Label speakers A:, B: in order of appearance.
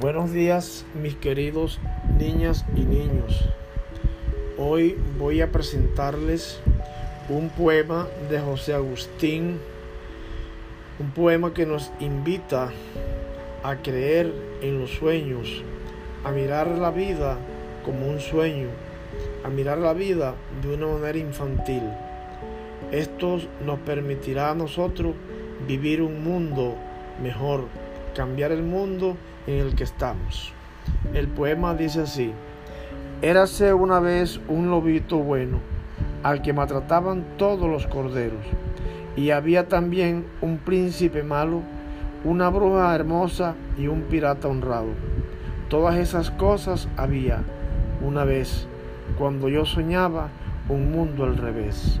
A: Buenos días mis queridos niñas y niños. Hoy voy a presentarles un poema de José Agustín, un poema que nos invita a creer en los sueños, a mirar la vida como un sueño, a mirar la vida de una manera infantil. Esto nos permitirá a nosotros vivir un mundo mejor, cambiar el mundo en el que estamos. El poema dice así, Érase una vez un lobito bueno, al que maltrataban todos los corderos, y había también un príncipe malo, una bruja hermosa y un pirata honrado. Todas esas cosas había una vez, cuando yo soñaba un mundo al revés.